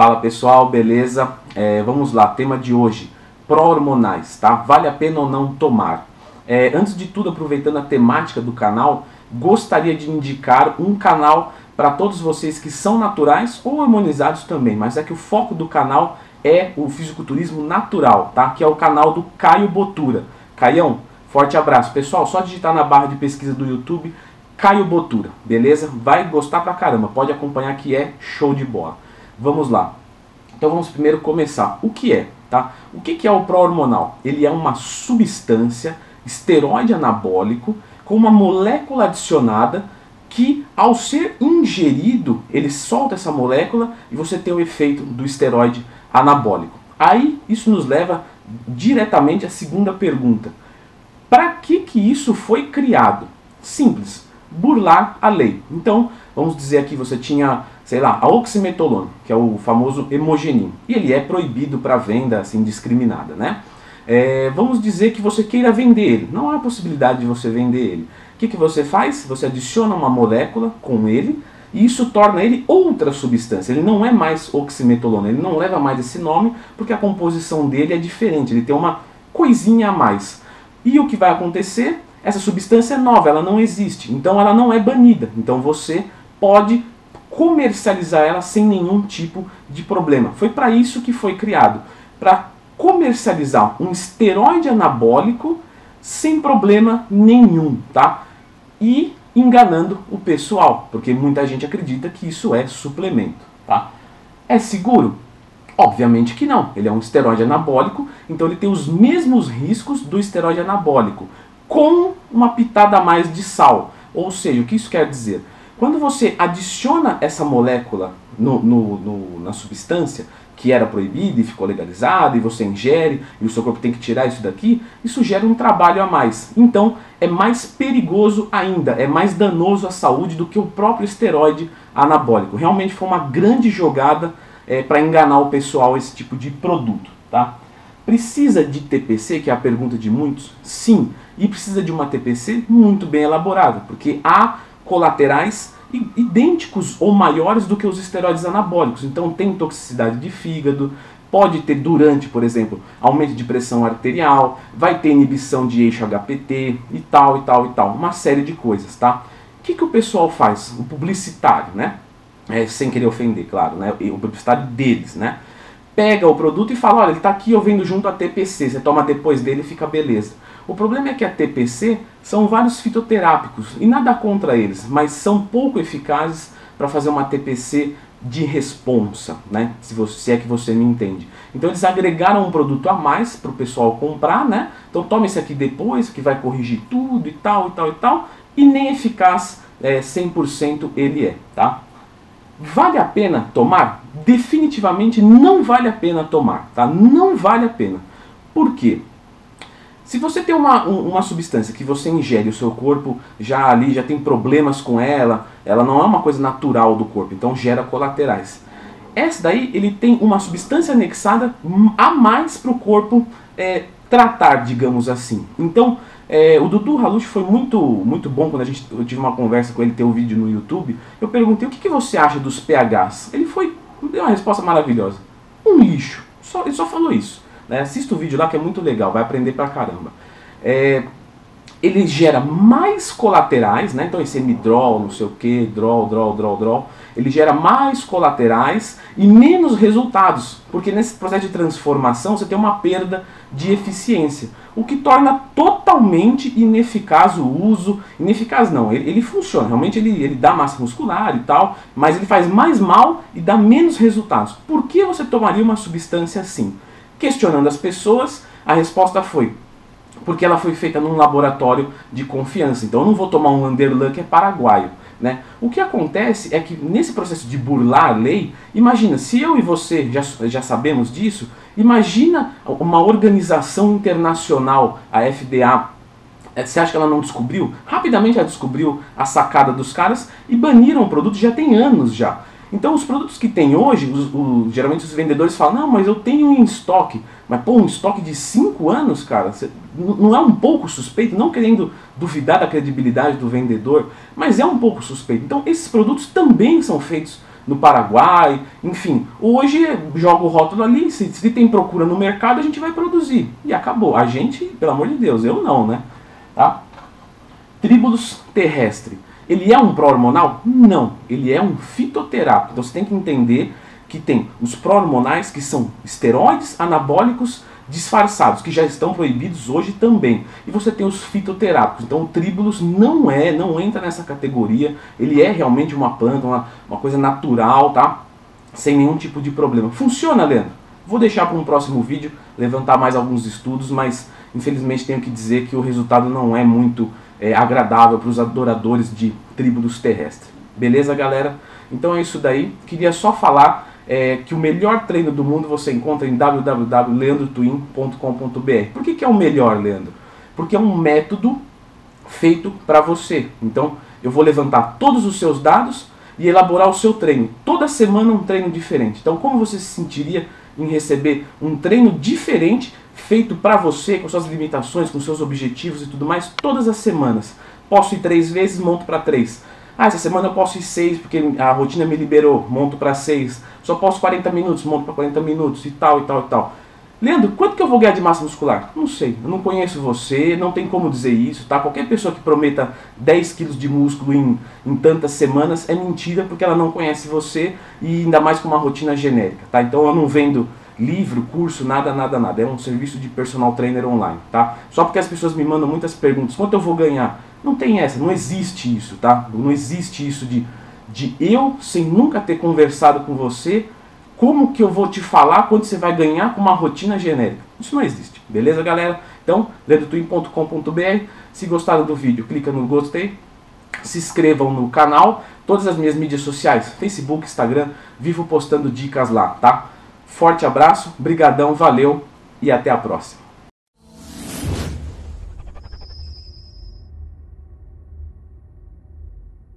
Fala pessoal, beleza? É, vamos lá, tema de hoje, pró-hormonais, tá? Vale a pena ou não tomar? É, antes de tudo, aproveitando a temática do canal, gostaria de indicar um canal para todos vocês que são naturais ou harmonizados também, mas é que o foco do canal é o fisiculturismo natural, tá? Que é o canal do Caio Botura. Caião, forte abraço. Pessoal, só digitar na barra de pesquisa do YouTube Caio Botura, beleza? Vai gostar pra caramba, pode acompanhar que é show de bola. Vamos lá. Então vamos primeiro começar. O que é, tá? O que é o pró-hormonal? Ele é uma substância esteroide anabólico com uma molécula adicionada que ao ser ingerido, ele solta essa molécula e você tem o efeito do esteroide anabólico. Aí isso nos leva diretamente à segunda pergunta. Para que, que isso foi criado? Simples, burlar a lei. Então, vamos dizer aqui, você tinha, sei lá, a oximetolona, que é o famoso hemogenin, e ele é proibido para venda assim discriminada, né? É, vamos dizer que você queira vender ele, não há possibilidade de você vender ele. O que, que você faz? Você adiciona uma molécula com ele, e isso torna ele outra substância. Ele não é mais oximetolona, ele não leva mais esse nome porque a composição dele é diferente, ele tem uma coisinha a mais. E o que vai acontecer? Essa substância é nova, ela não existe, então ela não é banida. Então você pode comercializar ela sem nenhum tipo de problema. Foi para isso que foi criado, para comercializar um esteroide anabólico sem problema nenhum, tá? E enganando o pessoal, porque muita gente acredita que isso é suplemento, tá? É seguro? Obviamente que não. Ele é um esteroide anabólico, então ele tem os mesmos riscos do esteroide anabólico, com uma pitada a mais de sal. Ou seja, o que isso quer dizer? Quando você adiciona essa molécula no, no, no, na substância, que era proibida e ficou legalizada, e você ingere, e o seu corpo tem que tirar isso daqui, isso gera um trabalho a mais. Então é mais perigoso ainda, é mais danoso à saúde do que o próprio esteroide anabólico. Realmente foi uma grande jogada é, para enganar o pessoal esse tipo de produto. Tá? Precisa de TPC, que é a pergunta de muitos? Sim, e precisa de uma TPC muito bem elaborada, porque há colaterais idênticos ou maiores do que os esteroides anabólicos. Então tem toxicidade de fígado, pode ter durante, por exemplo, aumento de pressão arterial, vai ter inibição de eixo HPT e tal e tal e tal, uma série de coisas, tá? O que, que o pessoal faz? O publicitário, né? É, sem querer ofender, claro, né? O publicitário deles, né? Pega o produto e fala, olha, ele está aqui, eu vendo junto a TPC, você toma depois dele e fica beleza. O problema é que a TPC são vários fitoterápicos e nada contra eles, mas são pouco eficazes para fazer uma TPC de responsa, né? Se, você, se é que você me entende. Então eles agregaram um produto a mais para o pessoal comprar, né? Então toma esse aqui depois, que vai corrigir tudo e tal e tal e tal, e nem eficaz é, 100% ele é, tá? Vale a pena tomar? Definitivamente não vale a pena tomar, tá? Não vale a pena. Por quê? Se você tem uma, uma substância que você ingere, o seu corpo já ali já tem problemas com ela, ela não é uma coisa natural do corpo, então gera colaterais. Essa daí ele tem uma substância anexada a mais para o corpo é, tratar, digamos assim. Então é, o Dudu Halush foi muito, muito bom quando a gente, eu tive uma conversa com ele, tem um vídeo no YouTube. Eu perguntei o que, que você acha dos pHs. Ele foi, deu uma resposta maravilhosa. Um lixo. Só, ele só falou isso. Né? Assista o vídeo lá que é muito legal, vai aprender pra caramba. É, ele gera mais colaterais, né? então esse midrol, não sei o que, draw, draw, draw, draw, ele gera mais colaterais e menos resultados, porque nesse processo de transformação você tem uma perda de eficiência, o que torna totalmente ineficaz o uso, ineficaz não, ele, ele funciona, realmente ele, ele dá massa muscular e tal, mas ele faz mais mal e dá menos resultados. Por que você tomaria uma substância assim? Questionando as pessoas, a resposta foi porque ela foi feita num laboratório de confiança. Então eu não vou tomar um Underlan que é paraguaio. Né? O que acontece é que nesse processo de burlar a lei, imagina, se eu e você já, já sabemos disso, imagina uma organização internacional, a FDA, é, você acha que ela não descobriu? Rapidamente ela descobriu a sacada dos caras e baniram o produto já tem anos já. Então os produtos que tem hoje, os, geralmente os vendedores falam, não, mas eu tenho em estoque. Mas pô, um estoque de 5 anos, cara, você, não é um pouco suspeito, não querendo duvidar da credibilidade do vendedor, mas é um pouco suspeito. Então esses produtos também são feitos no Paraguai, enfim. Hoje joga o rótulo ali, se, se tem procura no mercado, a gente vai produzir. E acabou. A gente, pelo amor de Deus, eu não, né? Tá? Tribulus terrestre. Ele é um pró-hormonal? Não. Ele é um fitoterápico. Então você tem que entender que tem os pró-hormonais, que são esteroides anabólicos disfarçados, que já estão proibidos hoje também. E você tem os fitoterápicos. Então o tribulus não é, não entra nessa categoria. Ele é realmente uma planta, uma, uma coisa natural, tá? Sem nenhum tipo de problema. Funciona, Leandro? Vou deixar para um próximo vídeo levantar mais alguns estudos, mas infelizmente tenho que dizer que o resultado não é muito é, agradável para os adoradores de tribulus terrestre. Beleza, galera? Então é isso daí. Queria só falar é, que o melhor treino do mundo você encontra em www.leandrotwin.com.br. Por que, que é o melhor, Leandro? Porque é um método feito para você. Então, eu vou levantar todos os seus dados e elaborar o seu treino. Toda semana um treino diferente. Então, como você se sentiria em receber um treino diferente feito para você, com suas limitações, com seus objetivos e tudo mais, todas as semanas? Posso ir três vezes, monto para três. Ah, essa semana eu posso ir seis porque a rotina me liberou, monto para seis. Só posso 40 minutos, monto para 40 minutos e tal e tal e tal. Leandro, quanto que eu vou ganhar de massa muscular? Não sei, eu não conheço você, não tem como dizer isso, tá? Qualquer pessoa que prometa 10 quilos de músculo em, em tantas semanas é mentira porque ela não conhece você e ainda mais com uma rotina genérica, tá? Então eu não vendo livro, curso, nada, nada, nada. É um serviço de personal trainer online, tá? Só porque as pessoas me mandam muitas perguntas, quanto eu vou ganhar? Não tem essa, não existe isso, tá? Não existe isso de, de eu, sem nunca ter conversado com você, como que eu vou te falar quando você vai ganhar com uma rotina genérica? Isso não existe, beleza, galera? Então, ledotwin.com.br. Se gostaram do vídeo, clica no gostei, se inscrevam no canal, todas as minhas mídias sociais, Facebook, Instagram, vivo postando dicas lá, tá? Forte abraço, brigadão, valeu e até a próxima.